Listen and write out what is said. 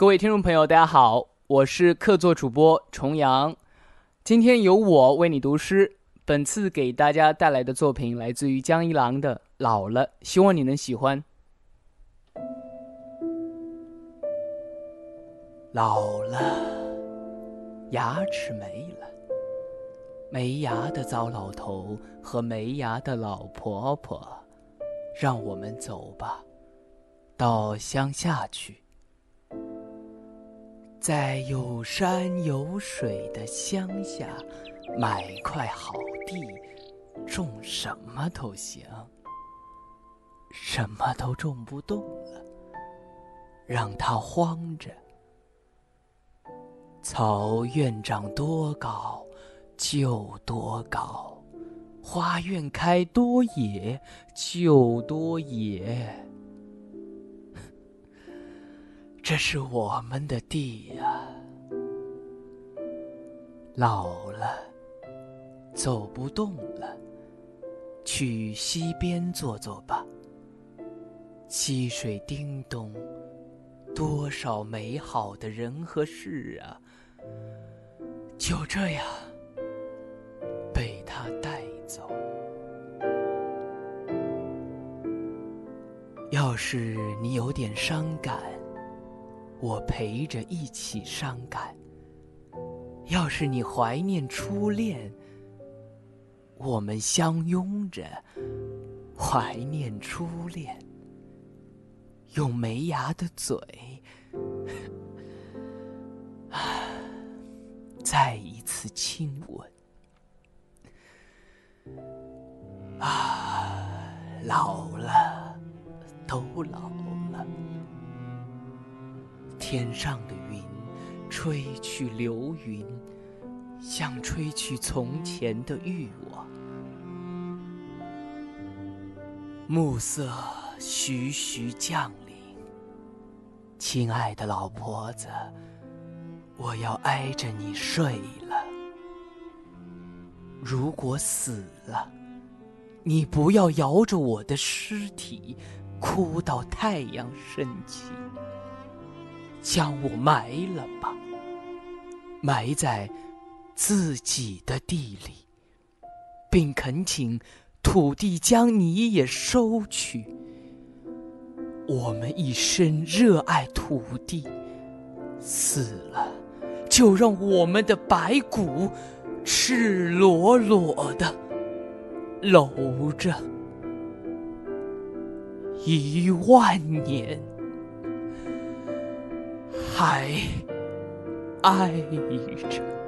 各位听众朋友，大家好，我是客座主播重阳，今天由我为你读诗。本次给大家带来的作品来自于江一郎的《老了》，希望你能喜欢。老了，牙齿没了，没牙的糟老头和没牙的老婆婆，让我们走吧，到乡下去，在有山有水的乡下。买块好地，种什么都行。什么都种不动了，让它荒着。草院长多高，就多高；花院开多野，就多野。这是我们的地呀，老了。走不动了，去溪边坐坐吧。溪水叮咚，多少美好的人和事啊，就这样被他带走。要是你有点伤感，我陪着一起伤感；要是你怀念初恋，我们相拥着，怀念初恋，用没牙的嘴，再一次亲吻。啊，老了，都老了。天上的云，吹去流云。像吹去从前的欲望，暮色徐徐降临。亲爱的老婆子，我要挨着你睡了。如果死了，你不要摇着我的尸体，哭到太阳升起，将我埋了吧，埋在。自己的地里，并恳请土地将你也收取。我们一生热爱土地，死了就让我们的白骨赤裸裸的搂着一万年，还爱着。